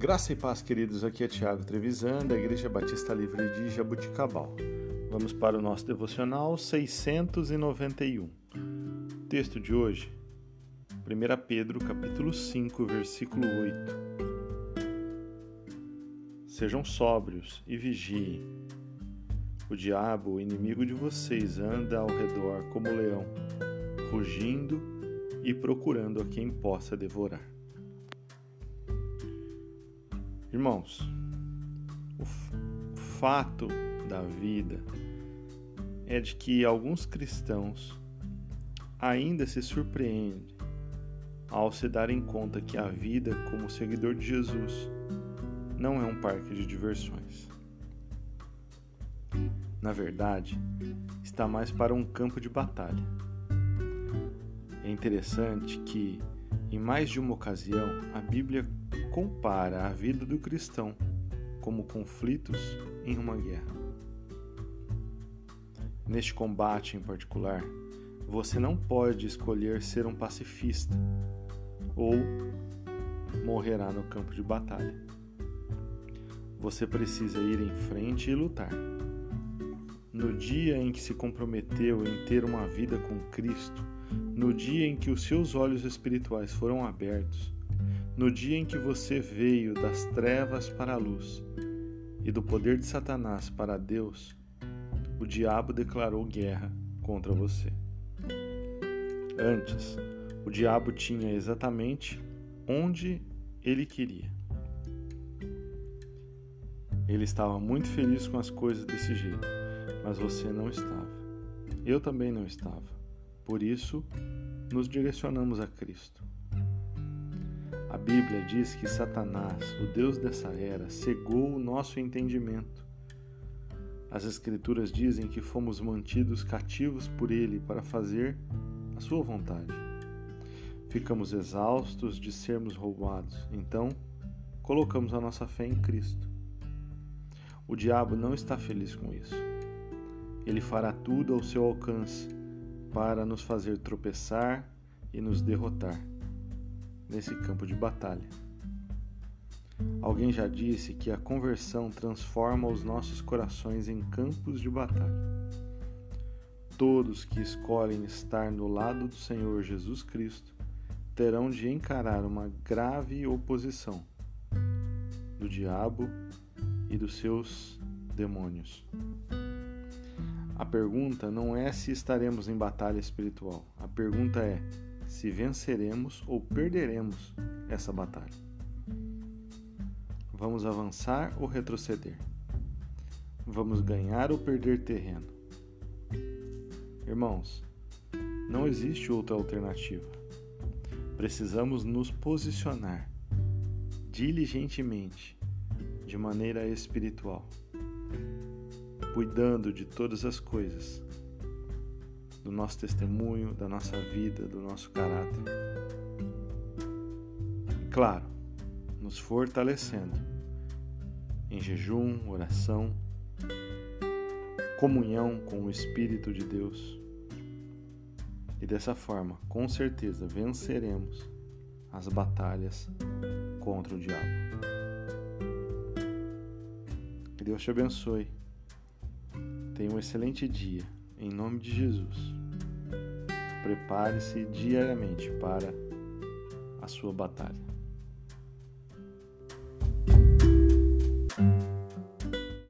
Graça e paz, queridos. Aqui é Tiago Trevisan, da Igreja Batista Livre de Jabuticabal. Vamos para o nosso devocional 691. Texto de hoje, 1 Pedro, capítulo 5, versículo 8. Sejam sóbrios e vigiem. O diabo, o inimigo de vocês, anda ao redor como leão, rugindo e procurando a quem possa devorar. Irmãos, o fato da vida é de que alguns cristãos ainda se surpreendem ao se darem conta que a vida como seguidor de Jesus não é um parque de diversões. Na verdade, está mais para um campo de batalha. É interessante que, em mais de uma ocasião, a Bíblia compara a vida do cristão como conflitos em uma guerra. Neste combate em particular, você não pode escolher ser um pacifista ou morrerá no campo de batalha. Você precisa ir em frente e lutar. No dia em que se comprometeu em ter uma vida com Cristo, no dia em que os seus olhos espirituais foram abertos, no dia em que você veio das trevas para a luz e do poder de Satanás para Deus, o diabo declarou guerra contra você. Antes, o diabo tinha exatamente onde ele queria. Ele estava muito feliz com as coisas desse jeito, mas você não estava. Eu também não estava. Por isso, nos direcionamos a Cristo. A Bíblia diz que Satanás, o Deus dessa era, cegou o nosso entendimento. As Escrituras dizem que fomos mantidos cativos por ele para fazer a sua vontade. Ficamos exaustos de sermos roubados, então colocamos a nossa fé em Cristo. O diabo não está feliz com isso. Ele fará tudo ao seu alcance para nos fazer tropeçar e nos derrotar nesse campo de batalha. Alguém já disse que a conversão transforma os nossos corações em campos de batalha. Todos que escolhem estar no lado do Senhor Jesus Cristo terão de encarar uma grave oposição do diabo e dos seus demônios. A pergunta não é se estaremos em batalha espiritual. A pergunta é: se venceremos ou perderemos essa batalha. Vamos avançar ou retroceder? Vamos ganhar ou perder terreno? Irmãos, não existe outra alternativa. Precisamos nos posicionar diligentemente, de maneira espiritual, cuidando de todas as coisas do nosso testemunho, da nossa vida, do nosso caráter. E claro, nos fortalecendo em jejum, oração, comunhão com o Espírito de Deus. E dessa forma, com certeza, venceremos as batalhas contra o diabo. Que Deus te abençoe. Tenha um excelente dia. Em nome de Jesus. Prepare-se diariamente para a sua batalha.